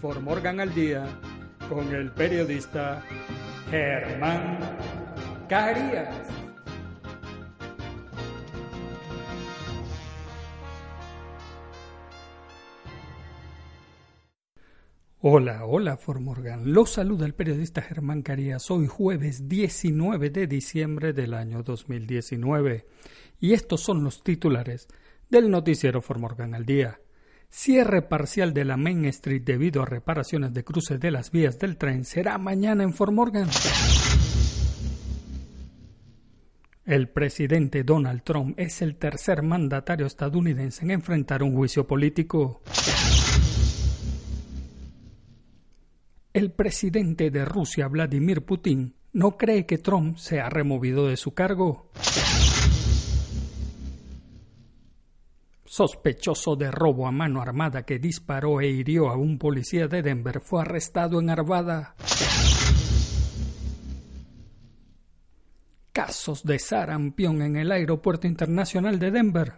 For Morgan al Día con el periodista Germán Carías. Hola, hola For Morgan. Los saluda el periodista Germán Carías. Hoy jueves 19 de diciembre del año 2019. Y estos son los titulares del noticiero For Morgan al Día. Cierre parcial de la Main Street debido a reparaciones de cruces de las vías del tren será mañana en Fort Morgan. El presidente Donald Trump es el tercer mandatario estadounidense en enfrentar un juicio político. El presidente de Rusia, Vladimir Putin, no cree que Trump sea removido de su cargo. Sospechoso de robo a mano armada que disparó e hirió a un policía de Denver fue arrestado en Arvada. Casos de sarampión en el Aeropuerto Internacional de Denver.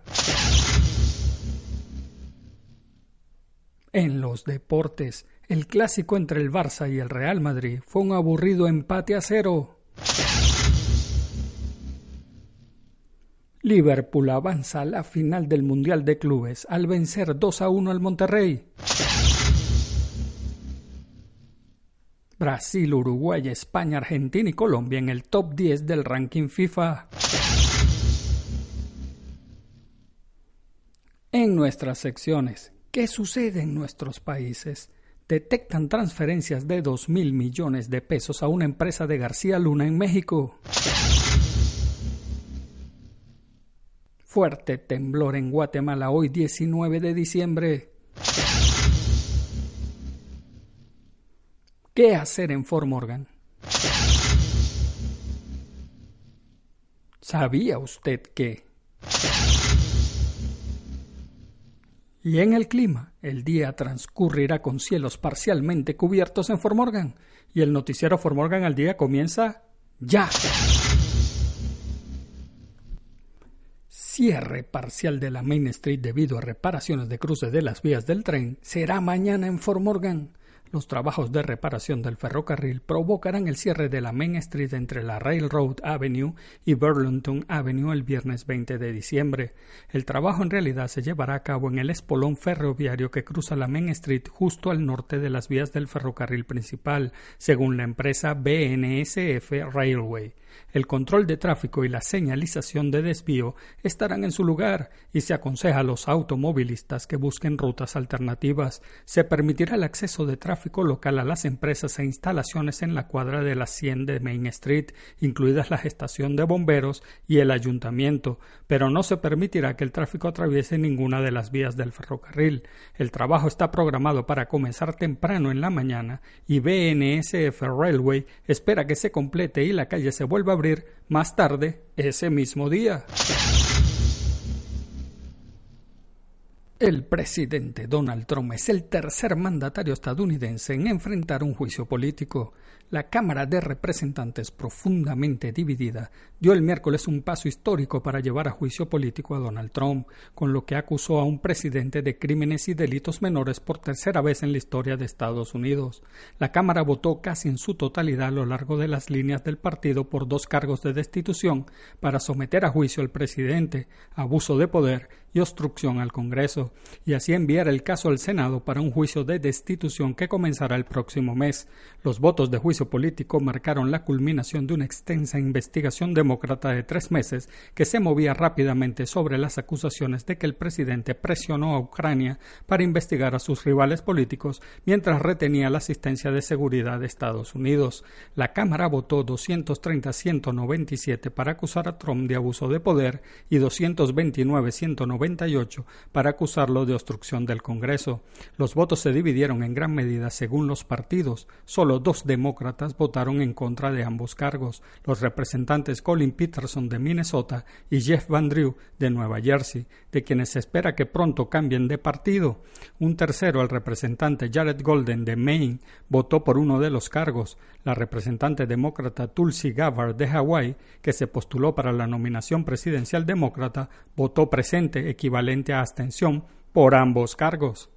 En los deportes, el clásico entre el Barça y el Real Madrid fue un aburrido empate a cero. Liverpool avanza a la final del Mundial de Clubes al vencer 2 a 1 al Monterrey. Brasil, Uruguay, España, Argentina y Colombia en el top 10 del ranking FIFA. En nuestras secciones, ¿qué sucede en nuestros países? Detectan transferencias de 2 mil millones de pesos a una empresa de García Luna en México. Fuerte temblor en Guatemala hoy 19 de diciembre. ¿Qué hacer en Fort Morgan? ¿Sabía usted que? Y en el clima, el día transcurrirá con cielos parcialmente cubiertos en Fort Morgan y el noticiero Fort Morgan al día comienza ya. Cierre parcial de la Main Street debido a reparaciones de cruces de las vías del tren será mañana en Fort Morgan. Los trabajos de reparación del ferrocarril provocarán el cierre de la Main Street entre la Railroad Avenue y Burlington Avenue el viernes 20 de diciembre. El trabajo en realidad se llevará a cabo en el espolón ferroviario que cruza la Main Street justo al norte de las vías del ferrocarril principal, según la empresa BNSF Railway. El control de tráfico y la señalización de desvío estarán en su lugar y se aconseja a los automovilistas que busquen rutas alternativas. Se permitirá el acceso de tráfico local a las empresas e instalaciones en la cuadra de la 100 de Main Street, incluidas la estación de bomberos y el ayuntamiento, pero no se permitirá que el tráfico atraviese ninguna de las vías del ferrocarril. El trabajo está programado para comenzar temprano en la mañana y BNSF Railway espera que se complete y la calle se vuelva a abrir más tarde ese mismo día. El presidente Donald Trump es el tercer mandatario estadounidense en enfrentar un juicio político. La Cámara de Representantes, profundamente dividida, dio el miércoles un paso histórico para llevar a juicio político a Donald Trump, con lo que acusó a un presidente de crímenes y delitos menores por tercera vez en la historia de Estados Unidos. La Cámara votó casi en su totalidad a lo largo de las líneas del partido por dos cargos de destitución para someter a juicio al presidente, abuso de poder y obstrucción al Congreso, y así enviar el caso al Senado para un juicio de destitución que comenzará el próximo mes. Los votos de juicio político marcaron la culminación de una extensa investigación demócrata de tres meses que se movía rápidamente sobre las acusaciones de que el presidente presionó a Ucrania para investigar a sus rivales políticos mientras retenía la asistencia de seguridad de Estados Unidos. La Cámara votó 230-197 para acusar a Trump de abuso de poder y 229-198 para acusarlo de obstrucción del Congreso. Los votos se dividieron en gran medida según los partidos. Solo dos demócratas votaron en contra de ambos cargos, los representantes Colin Peterson de Minnesota y Jeff Van Drew de Nueva Jersey, de quienes se espera que pronto cambien de partido. Un tercero, el representante Jared Golden de Maine, votó por uno de los cargos. La representante demócrata Tulsi Gabbard de Hawái, que se postuló para la nominación presidencial demócrata, votó presente equivalente a abstención por ambos cargos.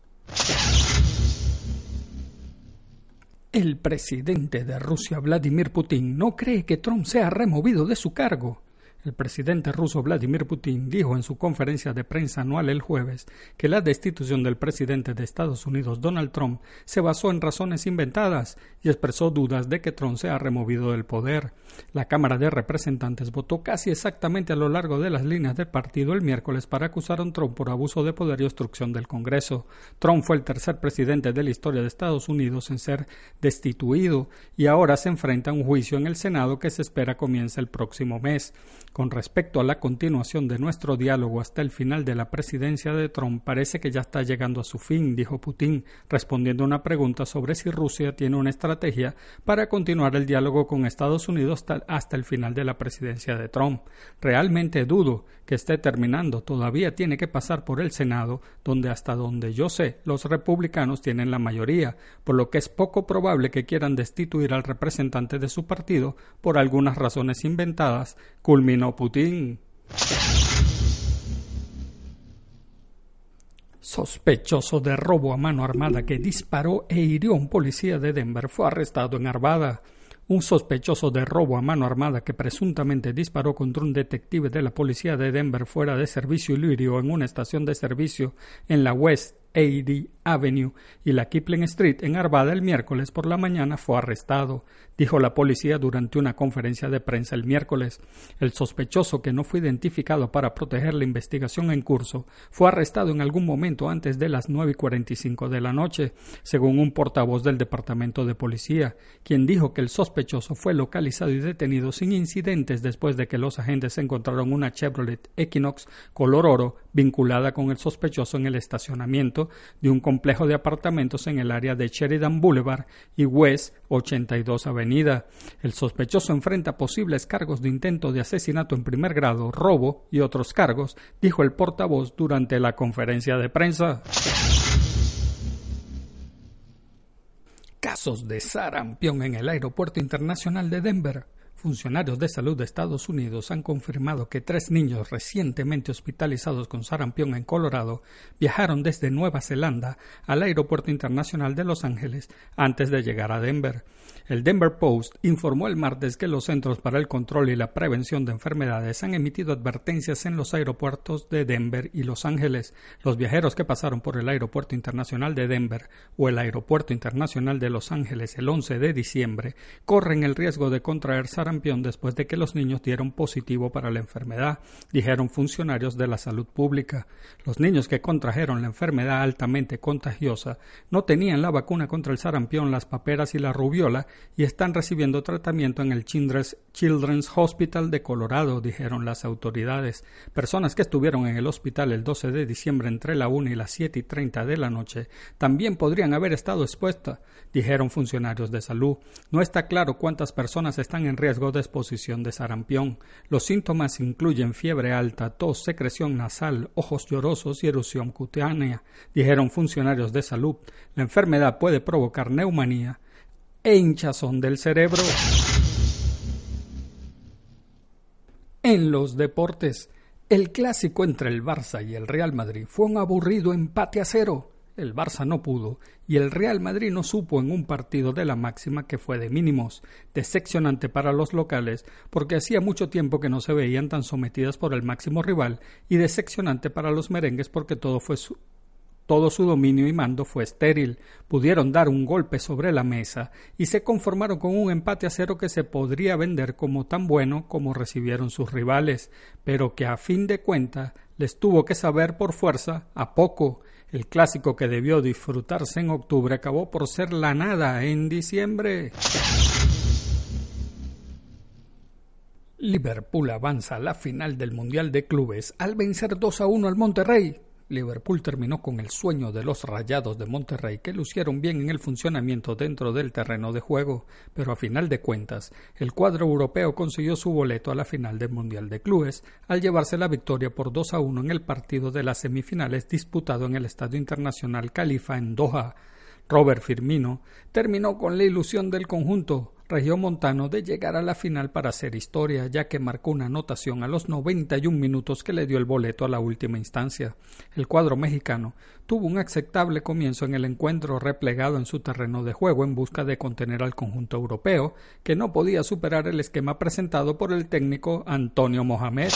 El presidente de Rusia, Vladimir Putin, no cree que Trump sea removido de su cargo. El presidente ruso Vladimir Putin dijo en su conferencia de prensa anual el jueves que la destitución del presidente de Estados Unidos Donald Trump se basó en razones inventadas y expresó dudas de que Trump sea removido del poder. La Cámara de Representantes votó casi exactamente a lo largo de las líneas del partido el miércoles para acusar a Trump por abuso de poder y obstrucción del Congreso. Trump fue el tercer presidente de la historia de Estados Unidos en ser destituido y ahora se enfrenta a un juicio en el Senado que se espera comience el próximo mes. Con respecto a la continuación de nuestro diálogo hasta el final de la presidencia de Trump, parece que ya está llegando a su fin, dijo Putin, respondiendo a una pregunta sobre si Rusia tiene una estrategia para continuar el diálogo con Estados Unidos hasta el final de la presidencia de Trump. Realmente dudo que esté terminando, todavía tiene que pasar por el Senado, donde hasta donde yo sé los republicanos tienen la mayoría, por lo que es poco probable que quieran destituir al representante de su partido por algunas razones inventadas, culminando Putin. Sospechoso de robo a mano armada que disparó e hirió a un policía de Denver fue arrestado en Arvada. Un sospechoso de robo a mano armada que presuntamente disparó contra un detective de la policía de Denver fuera de servicio y lo hirió en una estación de servicio en la West 80 Avenue y la Kipling Street en Arvada el miércoles por la mañana fue arrestado, dijo la policía durante una conferencia de prensa el miércoles. El sospechoso, que no fue identificado para proteger la investigación en curso, fue arrestado en algún momento antes de las nueve y cuarenta y cinco de la noche, según un portavoz del Departamento de Policía, quien dijo que el sospechoso fue localizado y detenido sin incidentes después de que los agentes encontraron una Chevrolet Equinox color oro vinculada con el sospechoso en el estacionamiento de un complejo de apartamentos en el área de Sheridan Boulevard y West 82 Avenida. El sospechoso enfrenta posibles cargos de intento de asesinato en primer grado, robo y otros cargos, dijo el portavoz durante la conferencia de prensa. Casos de sarampión en el Aeropuerto Internacional de Denver. Funcionarios de salud de Estados Unidos han confirmado que tres niños recientemente hospitalizados con sarampión en Colorado viajaron desde Nueva Zelanda al Aeropuerto Internacional de Los Ángeles antes de llegar a Denver. El Denver Post informó el martes que los Centros para el Control y la Prevención de Enfermedades han emitido advertencias en los aeropuertos de Denver y Los Ángeles. Los viajeros que pasaron por el Aeropuerto Internacional de Denver o el Aeropuerto Internacional de Los Ángeles el 11 de diciembre corren el riesgo de contraer sarampión después de que los niños dieron positivo para la enfermedad, dijeron funcionarios de la salud pública. Los niños que contrajeron la enfermedad altamente contagiosa no tenían la vacuna contra el sarampión, las paperas y la rubiola y están recibiendo tratamiento en el Children's Hospital de Colorado, dijeron las autoridades. Personas que estuvieron en el hospital el 12 de diciembre entre la 1 y las 7 y 30 de la noche también podrían haber estado expuestas, dijeron funcionarios de salud. No está claro cuántas personas están en riesgo de exposición de sarampión. Los síntomas incluyen fiebre alta, tos, secreción nasal, ojos llorosos y erupción cutánea, dijeron funcionarios de salud. La enfermedad puede provocar neumonía e hinchazón del cerebro. En los deportes, el clásico entre el Barça y el Real Madrid fue un aburrido empate a cero. El Barça no pudo y el Real Madrid no supo en un partido de la máxima que fue de mínimos, decepcionante para los locales porque hacía mucho tiempo que no se veían tan sometidas por el máximo rival y decepcionante para los merengues porque todo fue su todo su dominio y mando fue estéril. Pudieron dar un golpe sobre la mesa y se conformaron con un empate a cero que se podría vender como tan bueno como recibieron sus rivales, pero que a fin de cuentas les tuvo que saber por fuerza a poco. El clásico que debió disfrutarse en octubre acabó por ser la nada en diciembre. Liverpool avanza a la final del Mundial de Clubes al vencer 2 a 1 al Monterrey. Liverpool terminó con el sueño de los Rayados de Monterrey, que lucieron bien en el funcionamiento dentro del terreno de juego, pero a final de cuentas, el cuadro europeo consiguió su boleto a la final del Mundial de Clubes, al llevarse la victoria por 2 a 1 en el partido de las semifinales disputado en el Estadio Internacional Califa en Doha. Robert Firmino terminó con la ilusión del conjunto Montano de llegar a la final para hacer historia, ya que marcó una anotación a los 91 minutos que le dio el boleto a la última instancia. El cuadro mexicano tuvo un aceptable comienzo en el encuentro replegado en su terreno de juego en busca de contener al conjunto europeo, que no podía superar el esquema presentado por el técnico Antonio Mohamed.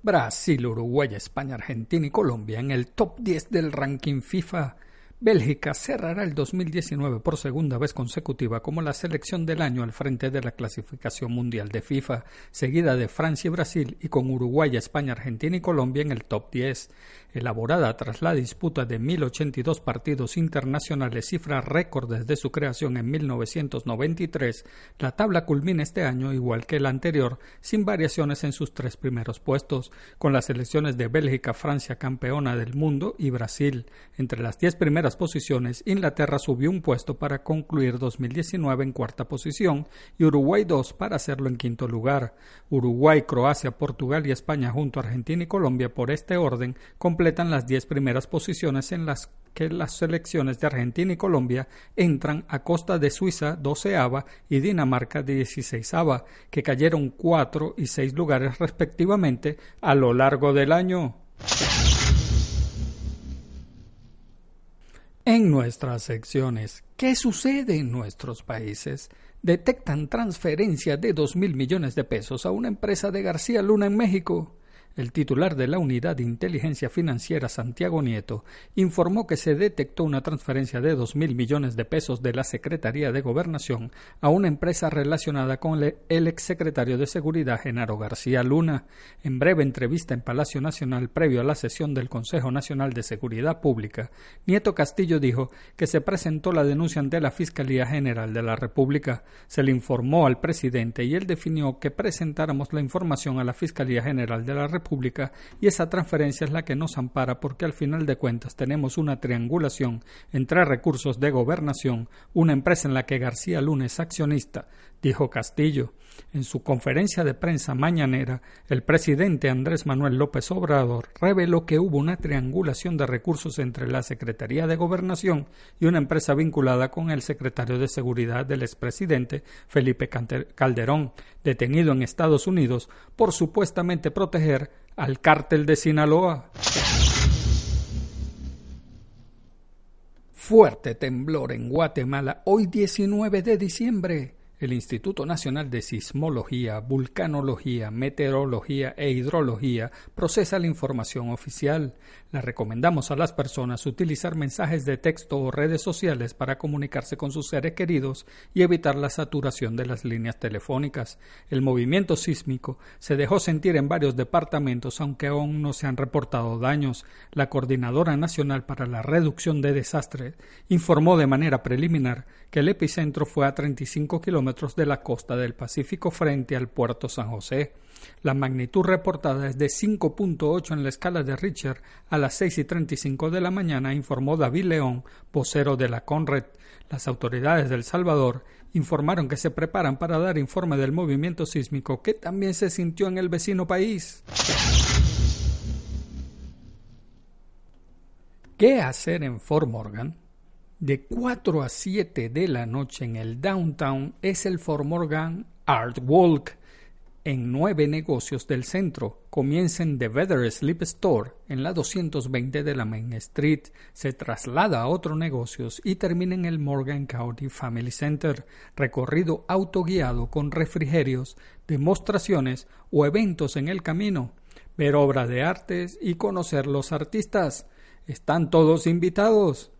Brasil, Uruguay, España, Argentina y Colombia en el top 10 del ranking FIFA Bélgica cerrará el 2019 por segunda vez consecutiva como la selección del año al frente de la clasificación mundial de FIFA, seguida de Francia y Brasil y con Uruguay, España, Argentina y Colombia en el top 10. Elaborada tras la disputa de 1082 partidos internacionales, cifra récord desde su creación en 1993, la tabla culmina este año igual que el anterior, sin variaciones en sus tres primeros puestos, con las selecciones de Bélgica, Francia campeona del mundo y Brasil. Entre las diez primeras posiciones, Inglaterra subió un puesto para concluir 2019 en cuarta posición y Uruguay dos para hacerlo en quinto lugar. Uruguay, Croacia, Portugal y España junto a Argentina y Colombia por este orden completan las diez primeras posiciones en las que las selecciones de Argentina y Colombia entran a costa de Suiza doceava y Dinamarca dieciséisava, que cayeron cuatro y seis lugares respectivamente a lo largo del año. En nuestras secciones, ¿qué sucede en nuestros países? Detectan transferencia de dos mil millones de pesos a una empresa de García Luna en México. El titular de la Unidad de Inteligencia Financiera, Santiago Nieto, informó que se detectó una transferencia de dos mil millones de pesos de la Secretaría de Gobernación a una empresa relacionada con el exsecretario de Seguridad, Genaro García Luna. En breve entrevista en Palacio Nacional previo a la sesión del Consejo Nacional de Seguridad Pública, Nieto Castillo dijo que se presentó la denuncia ante la Fiscalía General de la República. Se le informó al presidente y él definió que presentáramos la información a la Fiscalía General de la República Pública y esa transferencia es la que nos ampara porque al final de cuentas tenemos una triangulación entre recursos de gobernación, una empresa en la que García Luna es accionista, dijo Castillo. En su conferencia de prensa mañanera, el presidente Andrés Manuel López Obrador reveló que hubo una triangulación de recursos entre la Secretaría de Gobernación y una empresa vinculada con el secretario de Seguridad del expresidente Felipe Calderón, detenido en Estados Unidos por supuestamente proteger al cártel de Sinaloa. Fuerte temblor en Guatemala hoy 19 de diciembre el Instituto Nacional de Sismología, Vulcanología, Meteorología e Hidrología procesa la información oficial. Le recomendamos a las personas utilizar mensajes de texto o redes sociales para comunicarse con sus seres queridos y evitar la saturación de las líneas telefónicas. El movimiento sísmico se dejó sentir en varios departamentos, aunque aún no se han reportado daños. La Coordinadora Nacional para la Reducción de Desastres informó de manera preliminar que el epicentro fue a 35 kilómetros de la costa del Pacífico frente al puerto San José. La magnitud reportada es de 5.8 en la escala de Richter a las 6 y 35 de la mañana, informó David León, vocero de la CONRED. Las autoridades de El Salvador informaron que se preparan para dar informe del movimiento sísmico que también se sintió en el vecino país. ¿Qué hacer en Fort Morgan? De 4 a 7 de la noche en el downtown es el Fort Morgan Art Walk en nueve negocios del centro. Comienza en The Weather Sleep Store en la 220 de la Main Street, se traslada a otros negocios y termina en el Morgan County Family Center, recorrido autoguiado con refrigerios, demostraciones o eventos en el camino, ver obras de artes y conocer los artistas. Están todos invitados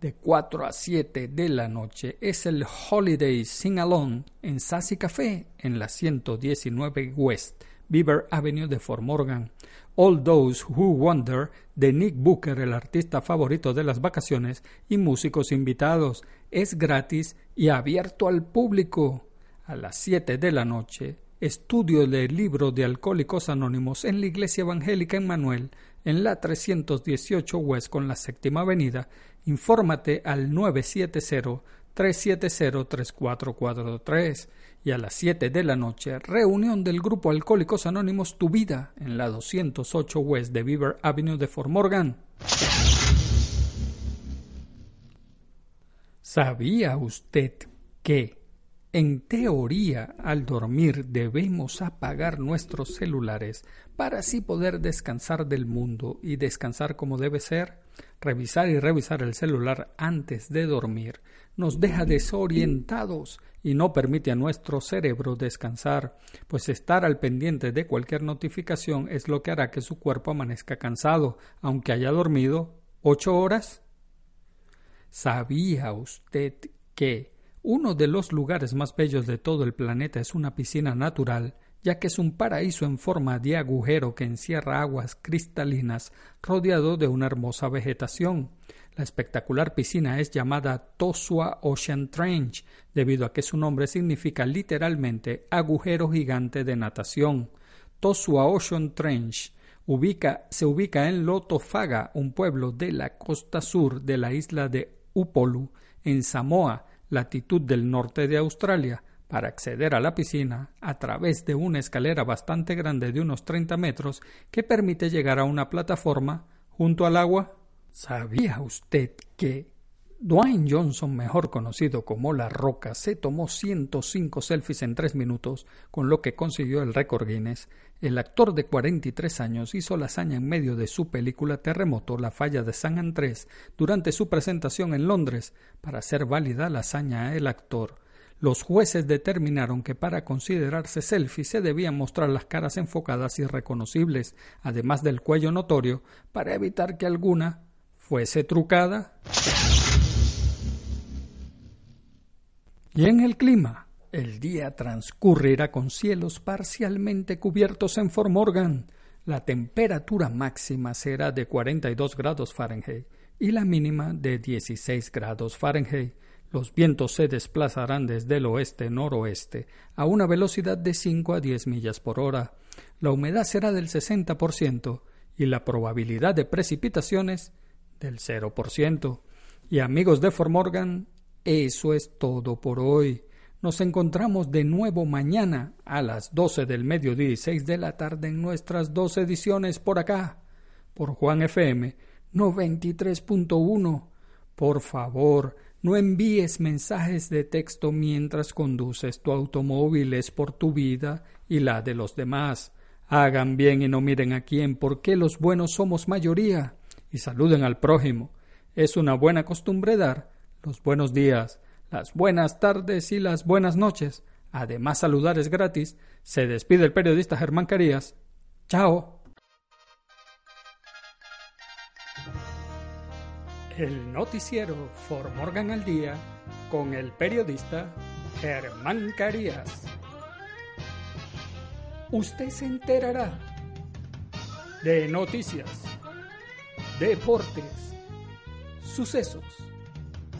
de 4 a 7 de la noche es el Holiday Sing Along en Sassy Café en la 119 West Beaver Avenue de Fort Morgan. All Those Who Wonder de Nick Booker, el artista favorito de las vacaciones, y músicos invitados. Es gratis y abierto al público. A las 7 de la noche, estudio del libro de Alcohólicos Anónimos en la Iglesia Evangélica en Manuel, en la 318 West con la séptima avenida Infórmate al 970-370-3443 y a las 7 de la noche, reunión del grupo Alcohólicos Anónimos Tu Vida en la 208 West de Beaver Avenue de Fort Morgan. ¿Sabía usted que, en teoría, al dormir debemos apagar nuestros celulares para así poder descansar del mundo y descansar como debe ser? Revisar y revisar el celular antes de dormir nos deja desorientados y no permite a nuestro cerebro descansar, pues estar al pendiente de cualquier notificación es lo que hará que su cuerpo amanezca cansado, aunque haya dormido ocho horas. ¿Sabía usted que uno de los lugares más bellos de todo el planeta es una piscina natural ya que es un paraíso en forma de agujero que encierra aguas cristalinas rodeado de una hermosa vegetación. La espectacular piscina es llamada Tosua Ocean Trench, debido a que su nombre significa literalmente agujero gigante de natación. Tosua Ocean Trench se ubica en Lotofaga, un pueblo de la costa sur de la isla de Upolu, en Samoa, latitud del norte de Australia, para acceder a la piscina a través de una escalera bastante grande de unos 30 metros que permite llegar a una plataforma junto al agua. ¿Sabía usted que Dwayne Johnson, mejor conocido como La Roca, se tomó 105 selfies en 3 minutos, con lo que consiguió el récord Guinness? El actor de 43 años hizo la hazaña en medio de su película Terremoto, la falla de San Andrés, durante su presentación en Londres. Para hacer válida la hazaña, el actor los jueces determinaron que para considerarse selfie se debían mostrar las caras enfocadas y reconocibles, además del cuello notorio, para evitar que alguna fuese trucada. Y en el clima, el día transcurrirá con cielos parcialmente cubiertos en Fort Morgan. La temperatura máxima será de 42 grados Fahrenheit y la mínima de 16 grados Fahrenheit. Los vientos se desplazarán desde el oeste-noroeste a una velocidad de 5 a 10 millas por hora. La humedad será del 60% y la probabilidad de precipitaciones del 0%. Y amigos de Fort Morgan, eso es todo por hoy. Nos encontramos de nuevo mañana a las 12 del mediodía y 6 de la tarde en nuestras dos ediciones por acá, por Juan FM 93.1. Por favor, no envíes mensajes de texto mientras conduces tu automóvil, es por tu vida y la de los demás. Hagan bien y no miren a quién, porque los buenos somos mayoría, y saluden al prójimo. Es una buena costumbre dar los buenos días, las buenas tardes y las buenas noches. Además, saludar es gratis. Se despide el periodista Germán Carías. Chao. el noticiero For Morgan al Día con el periodista Germán Carías. Usted se enterará de noticias, deportes, sucesos,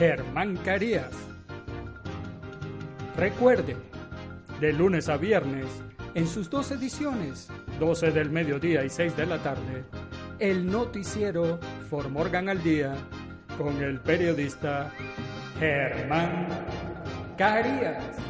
Germán Carías. Recuerde, de lunes a viernes, en sus dos ediciones, 12 del mediodía y 6 de la tarde, el noticiero For Morgan al Día con el periodista Germán Carías.